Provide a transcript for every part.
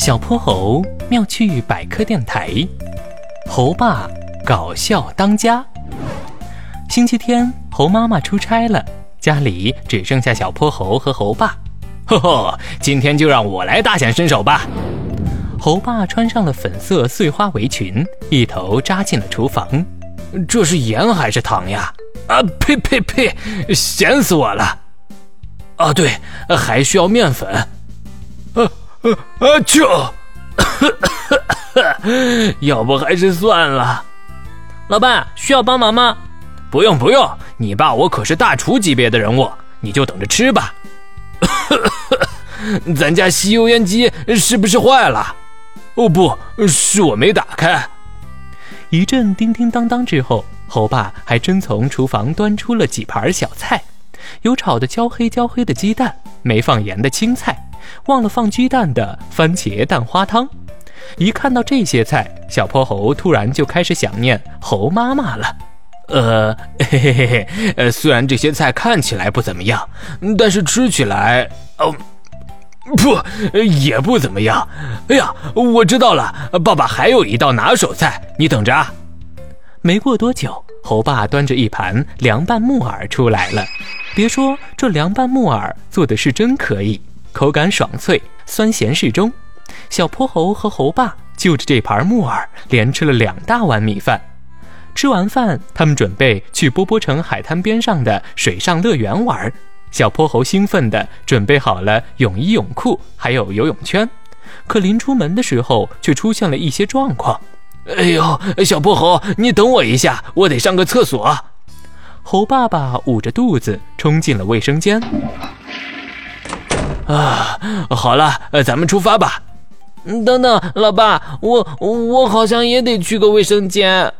小泼猴妙趣百科电台，猴爸搞笑当家。星期天，猴妈妈出差了，家里只剩下小泼猴和猴爸。呵呵，今天就让我来大显身手吧！猴爸穿上了粉色碎花围裙，一头扎进了厨房。这是盐还是糖呀？啊呸呸呸！咸死我了！啊对，还需要面粉。啊啊啊！就，要不还是算了。老爸需要帮忙吗？不用不用，你爸我可是大厨级别的人物，你就等着吃吧。咱家吸油烟机是不是坏了？哦不是我没打开。一阵叮叮当当之后，猴爸还真从厨房端出了几盘小菜，有炒的焦黑焦黑的鸡蛋，没放盐的青菜，忘了放鸡蛋的番茄蛋花汤。一看到这些菜，小泼猴突然就开始想念猴妈妈了。呃，嘿嘿嘿嘿，呃，虽然这些菜看起来不怎么样，但是吃起来，哦，不，也不怎么样。哎呀，我知道了，爸爸还有一道拿手菜，你等着啊。没过多久，猴爸端着一盘凉拌木耳出来了。别说这凉拌木耳做的是真可以，口感爽脆，酸咸适中。小泼猴和猴爸就着这盘木耳，连吃了两大碗米饭。吃完饭，他们准备去波波城海滩边上的水上乐园玩。小泼猴兴奋地准备好了泳衣、泳裤，还有游泳圈。可临出门的时候，却出现了一些状况。哎呦，小泼猴，你等我一下，我得上个厕所。猴爸爸捂着肚子冲进了卫生间。啊，好了，咱们出发吧。等等，老爸，我我好像也得去个卫生间。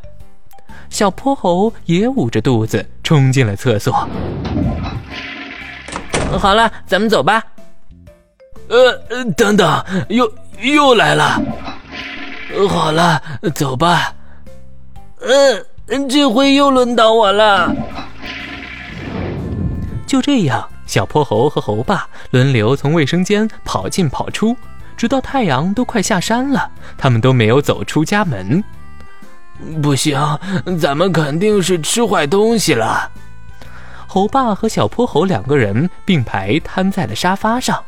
小泼猴也捂着肚子冲进了厕所。好了，咱们走吧。呃，等等，又又来了。好了，走吧。嗯，这回又轮到我了。就这样，小泼猴和猴爸轮流从卫生间跑进跑出，直到太阳都快下山了，他们都没有走出家门。不行，咱们肯定是吃坏东西了。猴爸和小泼猴两个人并排瘫在了沙发上，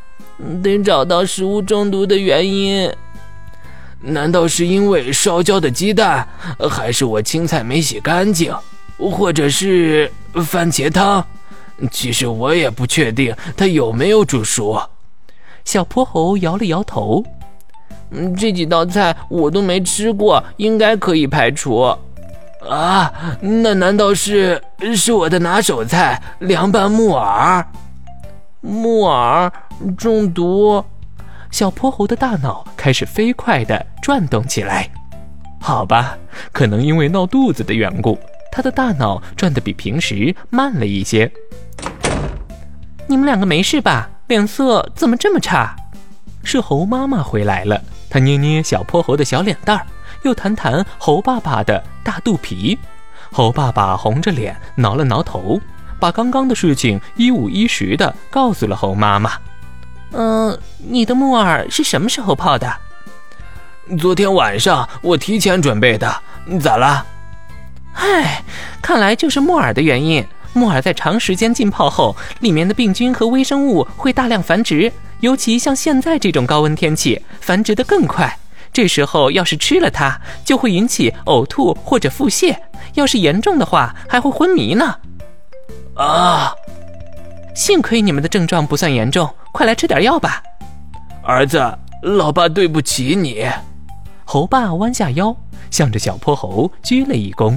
得找到食物中毒的原因。难道是因为烧焦的鸡蛋，还是我青菜没洗干净，或者是番茄汤？其实我也不确定它有没有煮熟。小泼猴摇了摇头。嗯，这几道菜我都没吃过，应该可以排除。啊，那难道是是我的拿手菜凉拌木耳？木耳中毒？小泼猴的大脑开始飞快地转动起来。好吧，可能因为闹肚子的缘故，他的大脑转得比平时慢了一些。你们两个没事吧？脸色怎么这么差？是猴妈妈回来了。她捏捏小泼猴的小脸蛋儿，又弹弹猴爸爸的大肚皮。猴爸爸红着脸挠了挠头，把刚刚的事情一五一十的告诉了猴妈妈。嗯，你的木耳是什么时候泡的？昨天晚上我提前准备的。咋啦？唉，看来就是木耳的原因。木耳在长时间浸泡后，里面的病菌和微生物会大量繁殖。尤其像现在这种高温天气，繁殖的更快。这时候要是吃了它，就会引起呕吐或者腹泻，要是严重的话，还会昏迷呢。啊！幸亏你们的症状不算严重，快来吃点药吧。儿子，老爸对不起你。猴爸弯下腰，向着小泼猴鞠了一躬。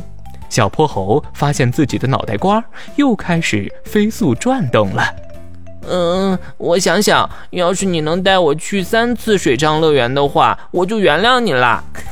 小泼猴发现自己的脑袋瓜又开始飞速转动了。嗯，我想想，要是你能带我去三次水上乐园的话，我就原谅你啦。